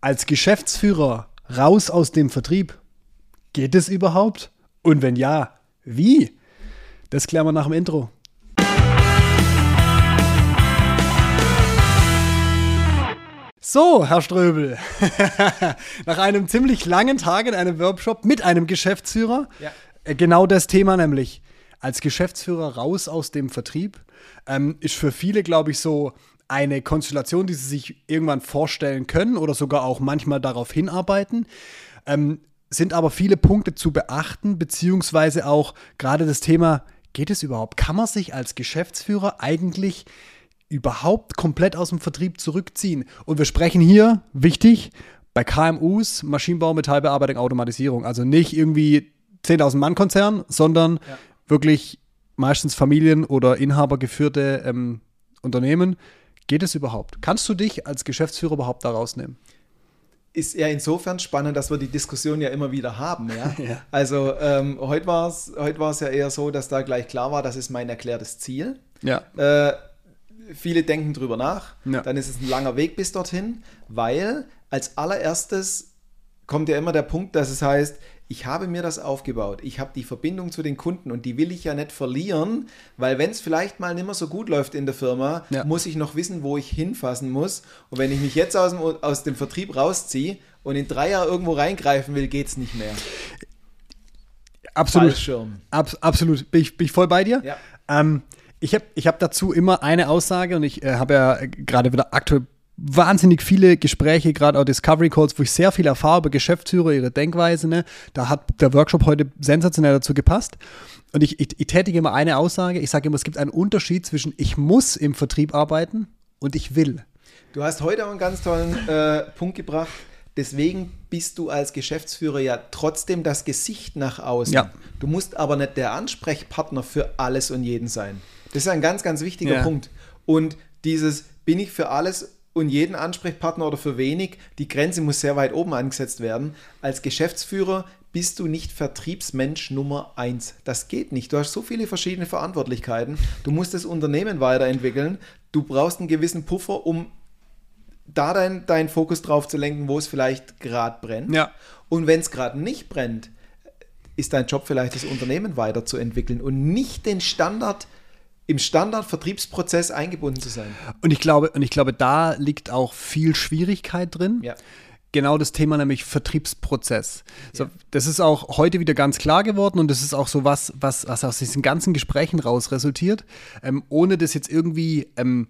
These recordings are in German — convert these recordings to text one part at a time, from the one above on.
als Geschäftsführer raus aus dem Vertrieb. Geht es überhaupt? Und wenn ja, wie? Das klären wir nach dem Intro. So, Herr Ströbel, nach einem ziemlich langen Tag in einem Workshop mit einem Geschäftsführer, Ja. äh, genau das Thema nämlich, als Geschäftsführer raus aus dem Vertrieb, ähm, ist für viele, glaube ich, so eine Konstellation, die sie sich irgendwann vorstellen können oder sogar auch manchmal darauf hinarbeiten. Ähm, sind aber viele Punkte zu beachten, beziehungsweise auch gerade das Thema, geht es überhaupt? Kann man sich als Geschäftsführer eigentlich überhaupt komplett aus dem Vertrieb zurückziehen? Und wir sprechen hier, wichtig, bei KMUs, Maschinenbau, Metallbearbeitung, Automatisierung. Also nicht irgendwie 10.000 Mann Konzern, sondern Ja. wirklich meistens Familien- oder Inhabergeführte ähm, Unternehmen. Geht es überhaupt? Kannst du dich als Geschäftsführer überhaupt da rausnehmen? Ist ja insofern spannend, dass wir die Diskussion ja immer wieder haben. Ja? Ja. Also ähm, heute war es heute war's ja eher so, dass da gleich klar war, das ist mein erklärtes Ziel. Ja. Äh, viele denken drüber nach. Ja. Dann ist es ein langer Weg bis dorthin, weil als allererstes kommt ja immer der Punkt, dass es heißt, ich habe mir das aufgebaut. Ich habe die Verbindung zu den Kunden und die will ich ja nicht verlieren, weil wenn es vielleicht mal nicht mehr so gut läuft in der Firma, Ja. muss ich noch wissen, wo ich hinfassen muss. Und wenn ich mich jetzt aus dem, aus dem Vertrieb rausziehe und in drei Jahren irgendwo reingreifen will, geht es nicht mehr. Absolut. Fallschirm. Abs absolut. Bin ich, bin ich voll bei dir? Ja. Ähm, ich habe ich hab dazu immer eine Aussage und ich äh, habe ja äh, gerade wieder aktuell wahnsinnig viele Gespräche, gerade auch Discovery Calls, wo ich sehr viel erfahre über Geschäftsführer, ihre Denkweise. Ne? Da hat der Workshop heute sensationell dazu gepasst. Und ich, ich, ich tätige immer eine Aussage. Ich sage immer, es gibt einen Unterschied zwischen ich muss im Vertrieb arbeiten und ich will. Du hast heute auch einen ganz tollen äh, Punkt gebracht. Deswegen bist du als Geschäftsführer ja trotzdem das Gesicht nach außen. Ja. Du musst aber nicht der Ansprechpartner für alles und jeden sein. Das ist ein ganz, ganz wichtiger Ja. Punkt. Und dieses, bin ich für alles und jeden Ansprechpartner oder für wenig, die Grenze muss sehr weit oben angesetzt werden. Als Geschäftsführer bist du nicht Vertriebsmensch Nummer eins. Das geht nicht. Du hast so viele verschiedene Verantwortlichkeiten. Du musst das Unternehmen weiterentwickeln. Du brauchst einen gewissen Puffer, um da deinen dein Fokus drauf zu lenken, wo es vielleicht gerade brennt. Ja. Und wenn es gerade nicht brennt, ist dein Job vielleicht das Unternehmen weiterzuentwickeln und nicht den Standard im Standard-Vertriebsprozess eingebunden zu sein. Und ich glaube, und ich glaube, da liegt auch viel Schwierigkeit drin. Ja. Genau das Thema, nämlich Vertriebsprozess. So, Ja. Das ist auch heute wieder ganz klar geworden und das ist auch so was, was, was aus diesen ganzen Gesprächen raus resultiert, ähm, ohne das jetzt irgendwie ähm,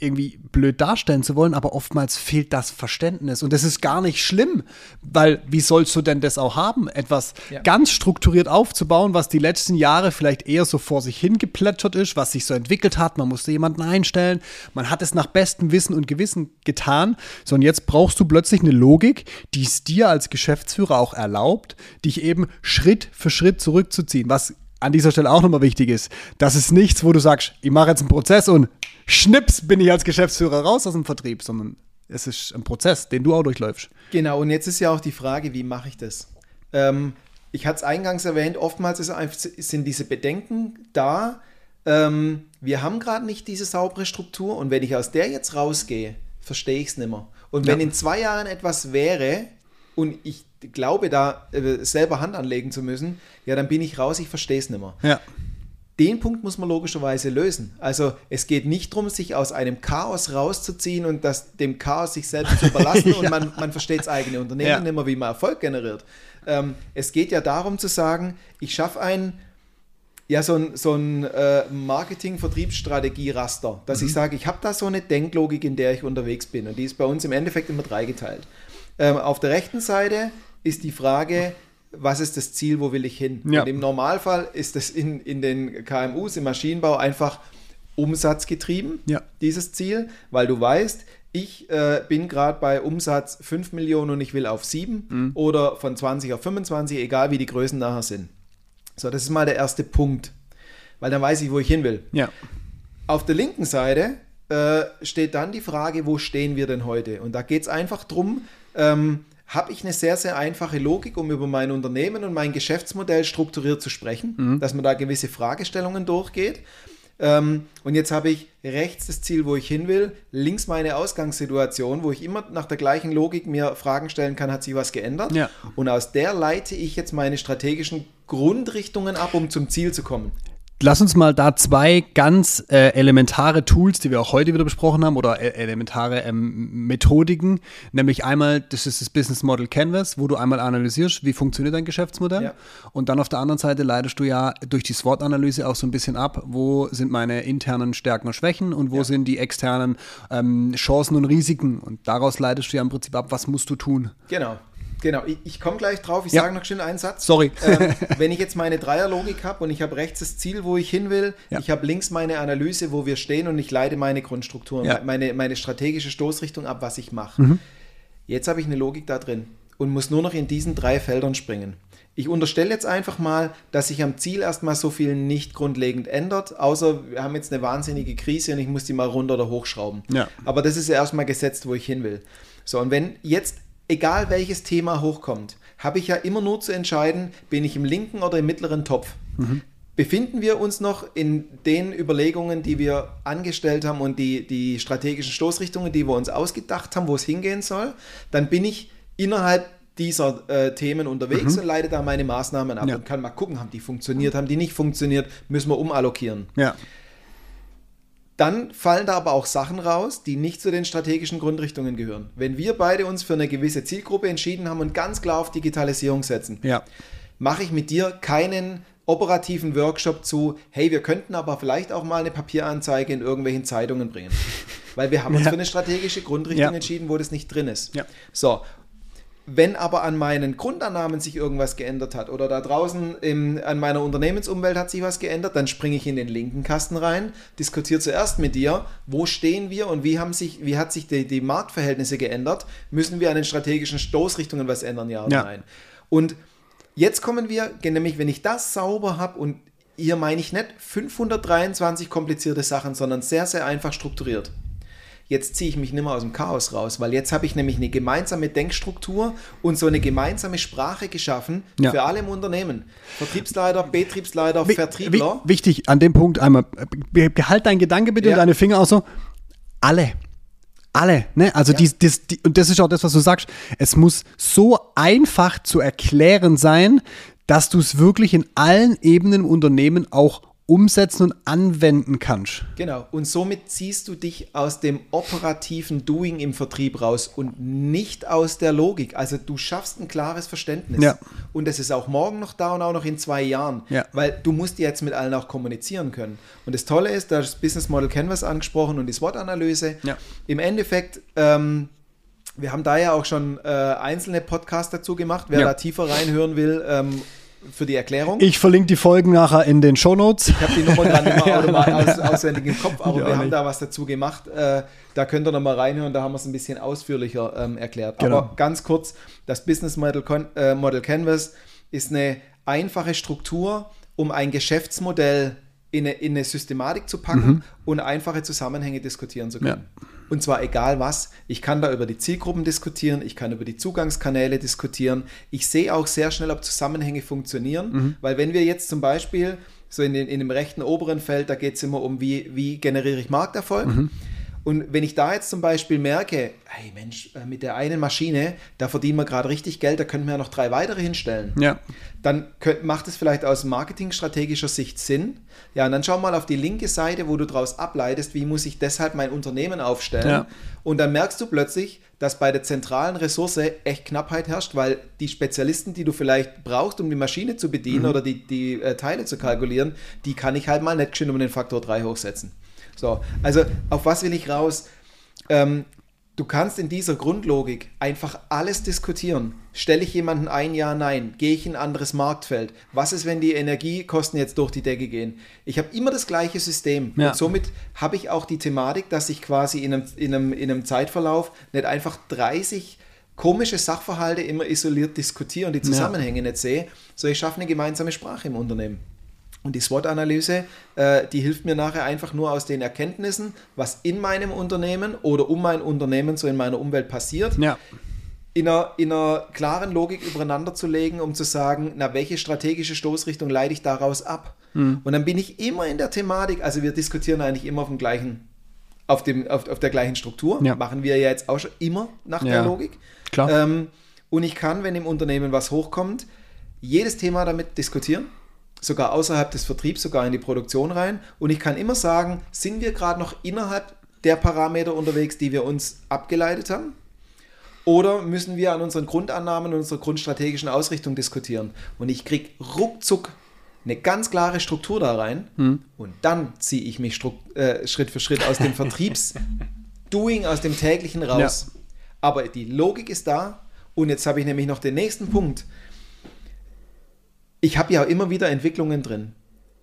irgendwie blöd darstellen zu wollen, aber oftmals fehlt das Verständnis. Und das ist gar nicht schlimm, weil wie sollst du denn das auch haben, etwas Ja. ganz strukturiert aufzubauen, was die letzten Jahre vielleicht eher so vor sich hingeplätschert ist, was sich so entwickelt hat. Man musste jemanden einstellen, man hat es nach bestem Wissen und Gewissen getan. So, und jetzt brauchst du plötzlich eine Logik, die es dir als Geschäftsführer auch erlaubt, dich eben Schritt für Schritt zurückzuziehen. Was an dieser Stelle auch nochmal wichtig ist, das ist nichts, wo du sagst, ich mache jetzt einen Prozess und schnips bin ich als Geschäftsführer raus aus dem Vertrieb, sondern es ist ein Prozess, den du auch durchläufst. Genau, und jetzt ist ja auch die Frage, wie mache ich das? Ähm, ich hatte es eingangs erwähnt, oftmals ist sind diese Bedenken da. Ähm, wir haben gerade nicht diese saubere Struktur und wenn ich aus der jetzt rausgehe, verstehe ich es nicht mehr. Und wenn Ja. in zwei Jahren etwas wäre und ich glaube, da äh, selber Hand anlegen zu müssen, ja, dann bin ich raus, ich verstehe es nicht mehr. Ja. Den Punkt muss man logischerweise lösen. Also es geht nicht darum, sich aus einem Chaos rauszuziehen und das, dem Chaos sich selbst zu überlassen und Ja. man, man versteht das eigene Unternehmen Ja. nicht mehr, wie man Erfolg generiert. Ähm, es geht ja darum zu sagen, ich schaffe ein, ja, so ein, so ein äh, Marketing-Vertriebsstrategie-Raster, dass ich sage, ich habe da so eine Denklogik, in der ich unterwegs bin und die ist bei uns im Endeffekt immer dreigeteilt. Ähm, auf der rechten Seite ist die Frage, was ist das Ziel, wo will ich hin? Ja. Und im Normalfall ist das in, in den KMUs, im Maschinenbau einfach umsatzgetrieben, Ja. dieses Ziel, weil du weißt, ich äh, bin gerade bei Umsatz 5 Millionen und ich will auf 7 oder von 20 auf 25, egal wie die Größen nachher sind. So, das ist mal der erste Punkt, weil dann weiß ich, wo ich hin will. Ja. Auf der linken Seite äh, steht dann die Frage, wo stehen wir denn heute? Und da geht es einfach darum, ähm, habe ich eine sehr, sehr einfache Logik, um über mein Unternehmen und mein Geschäftsmodell strukturiert zu sprechen, dass man da gewisse Fragestellungen durchgeht. Ähm, und jetzt habe ich rechts das Ziel, wo ich hin will, links meine Ausgangssituation, wo ich immer nach der gleichen Logik mir Fragen stellen kann, hat sich was geändert? Ja. Und aus der leite ich jetzt meine strategischen Grundrichtungen ab, um zum Ziel zu kommen. Lass uns mal da zwei ganz äh, elementare Tools, die wir auch heute wieder besprochen haben, oder äh, elementare ähm, Methodiken, nämlich einmal, das ist das Business Model Canvas, wo du einmal analysierst, wie funktioniert dein Geschäftsmodell. Ja. Und dann auf der anderen Seite leitest du ja durch die SWOT-Analyse auch so ein bisschen ab, wo sind meine internen Stärken und Schwächen und wo Ja. sind die externen ähm, Chancen und Risiken. Und daraus leitest du ja im Prinzip ab, was musst du tun. Genau. Genau, ich, ich komme gleich drauf. Ich Ja. sage noch schnell einen Satz. Sorry. ähm, wenn ich jetzt meine Dreierlogik habe und ich habe rechts das Ziel, wo ich hin will, Ja. ich habe links meine Analyse, wo wir stehen und ich leite meine Grundstrukturen, Ja. Mhm. meine, meine strategische Stoßrichtung ab, was ich mache. Jetzt habe ich eine Logik da drin und muss nur noch in diesen drei Feldern springen. Ich unterstelle jetzt einfach mal, dass sich am Ziel erstmal so viel nicht grundlegend ändert, außer wir haben jetzt eine wahnsinnige Krise und ich muss die mal runter oder hochschrauben. Ja. Aber das ist ja erstmal gesetzt, wo ich hin will. So, und wenn jetzt, egal welches Thema hochkommt, habe ich ja immer nur zu entscheiden, bin ich im linken oder im mittleren Topf. Befinden wir uns noch in den Überlegungen, die wir angestellt haben und die, die strategischen Stoßrichtungen, die wir uns ausgedacht haben, wo es hingehen soll, dann bin ich innerhalb dieser äh, Themen unterwegs und leite da meine Maßnahmen ab Ja. und kann mal gucken, haben die funktioniert, haben die nicht funktioniert, müssen wir umallokieren. Ja. Dann fallen da aber auch Sachen raus, die nicht zu den strategischen Grundrichtungen gehören. Wenn wir beide uns für eine gewisse Zielgruppe entschieden haben und ganz klar auf Digitalisierung setzen, Ja. mache ich mit dir keinen operativen Workshop zu, hey, wir könnten aber vielleicht auch mal eine Papieranzeige in irgendwelchen Zeitungen bringen. Weil wir haben uns Ja. für eine strategische Grundrichtung Ja. entschieden, wo das nicht drin ist. So. Wenn aber an meinen Grundannahmen sich irgendwas geändert hat oder da draußen im, an meiner Unternehmensumwelt hat sich was geändert, dann springe ich in den linken Kasten rein, diskutiere zuerst mit dir, wo stehen wir und wie, haben sich, wie hat sich die, die Marktverhältnisse geändert? Müssen wir an den strategischen Stoßrichtungen was ändern, ja oder Ja. nein? Und Jetzt kommen wir, nämlich wenn ich das sauber habe und hier meine ich nicht 523 komplizierte Sachen, sondern sehr, sehr einfach strukturiert. Jetzt ziehe ich mich nicht mehr aus dem Chaos raus, weil jetzt habe ich nämlich eine gemeinsame Denkstruktur und so eine gemeinsame Sprache geschaffen Ja. für alle im Unternehmen. Vertriebsleiter, Betriebsleiter, Wi- Vertriebler. wi- Wichtig, an dem Punkt einmal, äh, behalt deinen Gedanke bitte Ja. und deine Finger auch so. Alle. Alle, ne? Also Ja. dies, dies, die, und das ist auch das, was du sagst. Es muss so einfach zu erklären sein, dass du es wirklich in allen Ebenen im Unternehmen auch umsetzen und anwenden kannst. Genau. Und somit ziehst du dich aus dem operativen Doing im Vertrieb raus und nicht aus der Logik. Also du schaffst ein klares Verständnis. Ja. Und das ist auch morgen noch da und auch noch in zwei Jahren. Ja. Weil du musst jetzt mit allen auch kommunizieren können. Und das Tolle ist, da ist das Business Model Canvas angesprochen und die SWOT-Analyse. Ja. Im Endeffekt, ähm, wir haben da ja auch schon äh, einzelne Podcasts dazu gemacht. Wer Ja. da tiefer reinhören will, ähm, für die Erklärung. Ich verlinke die Folgen nachher in den Shownotes. Ich habe die Nummer gerade mehr automatisch aus, auswendig im Kopf, aber Ich wir haben nicht. da was dazu gemacht. Äh, da könnt ihr nochmal reinhören, da haben wir es ein bisschen ausführlicher ähm, erklärt. Genau. Aber ganz kurz, das Business Model, Con äh, Model Canvas ist eine einfache Struktur, um ein Geschäftsmodell in eine, in eine Systematik zu packen und einfache Zusammenhänge diskutieren zu können. Und zwar egal was. Ich kann da über die Zielgruppen diskutieren, ich kann über die Zugangskanäle diskutieren. Ich sehe auch sehr schnell, ob Zusammenhänge funktionieren, weil wenn wir jetzt zum Beispiel so in, den, in dem rechten oberen Feld, da geht es immer um, wie, wie generiere ich Markterfolg. Und wenn ich da jetzt zum Beispiel merke, hey Mensch, äh, mit der einen Maschine, da verdienen wir gerade richtig Geld, da könnten wir ja noch drei weitere hinstellen Ja. dann könnt, macht es vielleicht aus marketingstrategischer Sicht Sinn. Ja, und dann schau mal auf die linke Seite, wo du daraus ableitest, wie muss ich deshalb mein Unternehmen aufstellen. Ja. Und dann merkst du plötzlich, dass bei der zentralen Ressource echt Knappheit herrscht, weil die Spezialisten, die du vielleicht brauchst, um die Maschine zu bedienen oder die, die äh, Teile zu kalkulieren, die kann ich halt mal nicht schön um den Faktor 3 hochsetzen. So, also auf was will ich raus? Ähm, du kannst in dieser Grundlogik einfach alles diskutieren. Stelle ich jemanden ein, ja, nein? Gehe ich in ein anderes Marktfeld? Was ist, wenn die Energiekosten jetzt durch die Decke gehen? Ich habe immer das gleiche System. Ja. Und somit habe ich auch die Thematik, dass ich quasi in einem, in, einem, in einem Zeitverlauf nicht einfach 30 komische Sachverhalte immer isoliert diskutiere und die Zusammenhänge nicht sehe, sondern ich schaffe eine gemeinsame Sprache im Unternehmen. Und die SWOT-Analyse, äh, die hilft mir nachher einfach nur aus den Erkenntnissen, was in meinem Unternehmen oder um mein Unternehmen so in meiner Umwelt passiert, Ja. in einer, in einer klaren Logik übereinander zu legen, um zu sagen, na, welche strategische Stoßrichtung leite ich daraus ab? Mhm. Und dann bin ich immer in der Thematik, also wir diskutieren eigentlich immer auf dem gleichen, auf, dem, auf, auf der gleichen Struktur. Ja. Machen wir ja jetzt auch schon immer nach ja. der Logik. Klar. Ähm, und ich kann, wenn im Unternehmen was hochkommt, jedes Thema damit diskutieren, sogar außerhalb des Vertriebs, sogar in die Produktion rein. Und ich kann immer sagen, sind wir gerade noch innerhalb der Parameter unterwegs, die wir uns abgeleitet haben? Oder müssen wir an unseren Grundannahmen und unserer grundstrategischen Ausrichtung diskutieren? Und ich kriege ruckzuck eine ganz klare Struktur da rein hm. und dann ziehe ich mich äh, Schritt für Schritt aus dem Vertriebs-Doing, aus dem täglichen raus. Ja. Aber die Logik ist da und jetzt habe ich nämlich noch den nächsten Punkt. Ich habe ja immer wieder Entwicklungen drin.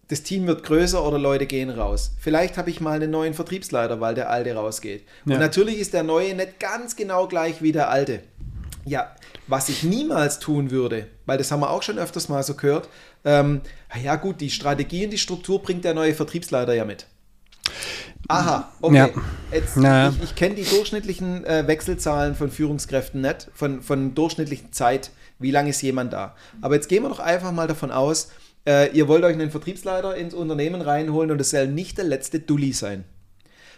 Das Team wird größer oder Leute gehen raus. Vielleicht habe ich mal einen neuen Vertriebsleiter, weil der alte rausgeht. Ja. Und natürlich ist der neue nicht ganz genau gleich wie der alte. Ja, was ich niemals tun würde, weil das haben wir auch schon öfters mal so gehört, ähm, ja gut, die Strategie und die Struktur bringt der neue Vertriebsleiter ja mit. Aha, okay. Ja. Jetzt, naja. Ich, ich kenne die durchschnittlichen äh, Wechselzahlen von Führungskräften nicht, von, von durchschnittlichen Zeit, wie lange ist jemand da. Aber jetzt gehen wir doch einfach mal davon aus, äh, ihr wollt euch einen Vertriebsleiter ins Unternehmen reinholen und es soll nicht der letzte Dulli sein.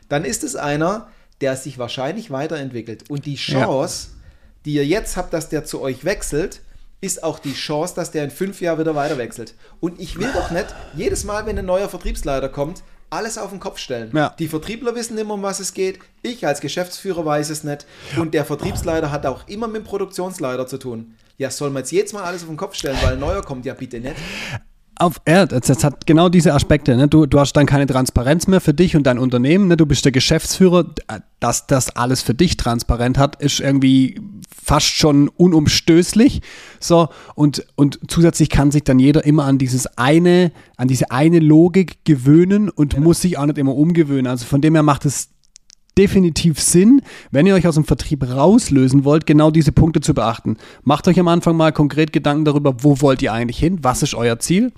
Dann ist es einer, der sich wahrscheinlich weiterentwickelt. Und die Chance, ja. die ihr jetzt habt, dass der zu euch wechselt, ist auch die Chance, dass der in fünf Jahren wieder weiter wechselt. Und ich will doch nicht jedes Mal, wenn ein neuer Vertriebsleiter kommt, alles auf den Kopf stellen. Ja. Die Vertriebler wissen immer, um was es geht. Ich als Geschäftsführer weiß es nicht. Und der Vertriebsleiter hat auch immer mit dem Produktionsleiter zu tun. Ja, soll man jetzt jedes Mal alles auf den Kopf stellen, weil ein neuer kommt? Ja, bitte nicht. Auf, das, das, hat genau diese Aspekte. Ne? Du, du hast dann keine Transparenz mehr für dich und dein Unternehmen. Ne? Du bist der Geschäftsführer. Dass das alles für dich transparent hat, ist irgendwie fast schon unumstößlich. So, und, und zusätzlich kann sich dann jeder immer an dieses eine, an diese eine Logik gewöhnen und genau. muss sich auch nicht immer umgewöhnen. Also von dem her macht es definitiv Sinn, wenn ihr euch aus dem Vertrieb rauslösen wollt, genau diese Punkte zu beachten. Macht euch am Anfang mal konkret Gedanken darüber, wo wollt ihr eigentlich hin, was ist euer Ziel.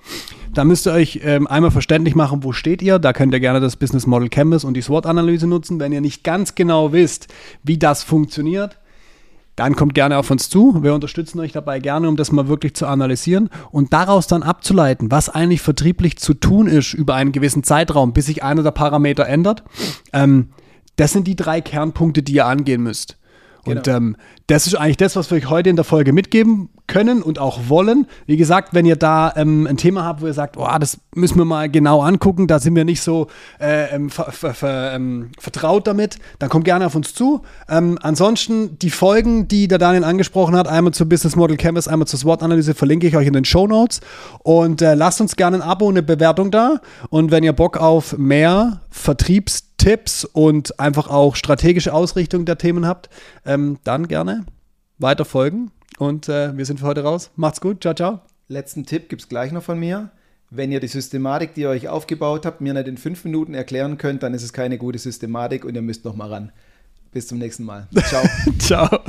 Da müsst ihr euch ähm, einmal verständlich machen, wo steht ihr. Da könnt ihr gerne das Business Model Canvas und die SWOT-Analyse nutzen. Wenn ihr nicht ganz genau wisst, wie das funktioniert, dann kommt gerne auf uns zu. Wir unterstützen euch dabei gerne, um das mal wirklich zu analysieren und daraus dann abzuleiten, was eigentlich vertrieblich zu tun ist über einen gewissen Zeitraum, bis sich einer der Parameter ändert. Ähm, das sind die drei Kernpunkte, die ihr angehen müsst. Und genau. ähm, das ist eigentlich das, was wir euch heute in der Folge mitgeben können und auch wollen. Wie gesagt, wenn ihr da ähm, ein Thema habt, wo ihr sagt, oh, das müssen wir mal genau angucken, da sind wir nicht so äh, ähm, ver ver ver ähm, vertraut damit, dann kommt gerne auf uns zu. Ähm, ansonsten die Folgen, die der Daniel angesprochen hat, einmal zur Business Model Canvas, einmal zur SWOT-Analyse, verlinke ich euch in den Show Notes. Und äh, lasst uns gerne ein Abo und eine Bewertung da. Und wenn ihr Bock auf mehr Vertriebs Tipps und einfach auch strategische Ausrichtung der Themen habt, ähm, dann gerne weiter folgen. Und äh, wir sind für heute raus. Macht's gut. Ciao, ciao. Letzten Tipp gibt es gleich noch von mir. Wenn ihr die Systematik, die ihr euch aufgebaut habt, mir nicht in fünf Minuten erklären könnt, dann ist es keine gute Systematik und ihr müsst noch mal ran. Bis zum nächsten Mal. Ciao. ciao.